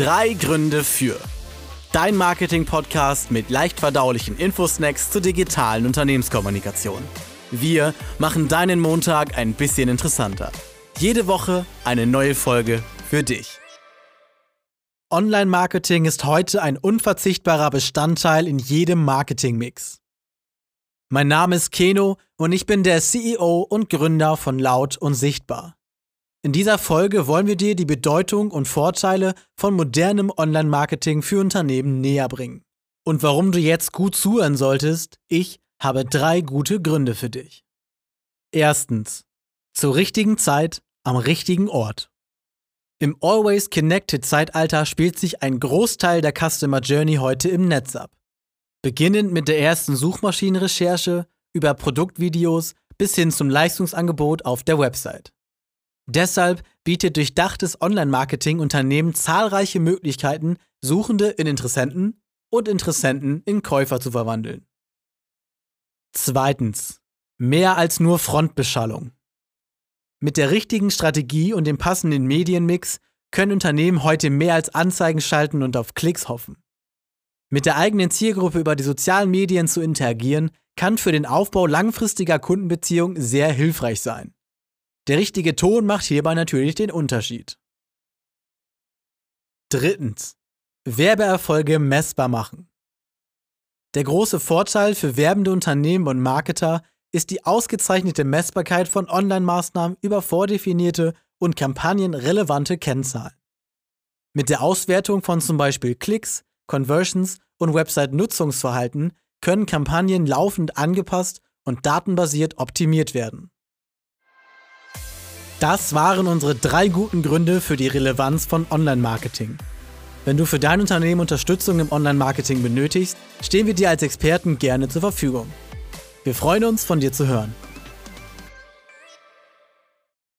Drei Gründe für. Dein Marketing-Podcast mit leicht verdaulichen Infosnacks zur digitalen Unternehmenskommunikation. Wir machen deinen Montag ein bisschen interessanter. Jede Woche eine neue Folge für dich. Online-Marketing ist heute ein unverzichtbarer Bestandteil in jedem Marketing-Mix. Mein Name ist Keno und ich bin der CEO und Gründer von Laut und Sichtbar. In dieser Folge wollen wir dir die Bedeutung und Vorteile von modernem Online-Marketing für Unternehmen näher bringen. Und warum du jetzt gut zuhören solltest, ich habe drei gute Gründe für dich. Erstens. Zur richtigen Zeit am richtigen Ort. Im Always Connected Zeitalter spielt sich ein Großteil der Customer Journey heute im Netz ab. Beginnend mit der ersten Suchmaschinenrecherche über Produktvideos bis hin zum Leistungsangebot auf der Website. Deshalb bietet durchdachtes Online-Marketing Unternehmen zahlreiche Möglichkeiten, Suchende in Interessenten und Interessenten in Käufer zu verwandeln. Zweitens. Mehr als nur Frontbeschallung. Mit der richtigen Strategie und dem passenden Medienmix können Unternehmen heute mehr als Anzeigen schalten und auf Klicks hoffen. Mit der eigenen Zielgruppe über die sozialen Medien zu interagieren, kann für den Aufbau langfristiger Kundenbeziehungen sehr hilfreich sein. Der richtige Ton macht hierbei natürlich den Unterschied. Drittens. Werbeerfolge messbar machen. Der große Vorteil für werbende Unternehmen und Marketer ist die ausgezeichnete Messbarkeit von Online-Maßnahmen über vordefinierte und kampagnenrelevante Kennzahlen. Mit der Auswertung von zum Beispiel Klicks, Conversions und Website-Nutzungsverhalten können Kampagnen laufend angepasst und datenbasiert optimiert werden. Das waren unsere drei guten Gründe für die Relevanz von Online-Marketing. Wenn du für dein Unternehmen Unterstützung im Online-Marketing benötigst, stehen wir dir als Experten gerne zur Verfügung. Wir freuen uns, von dir zu hören.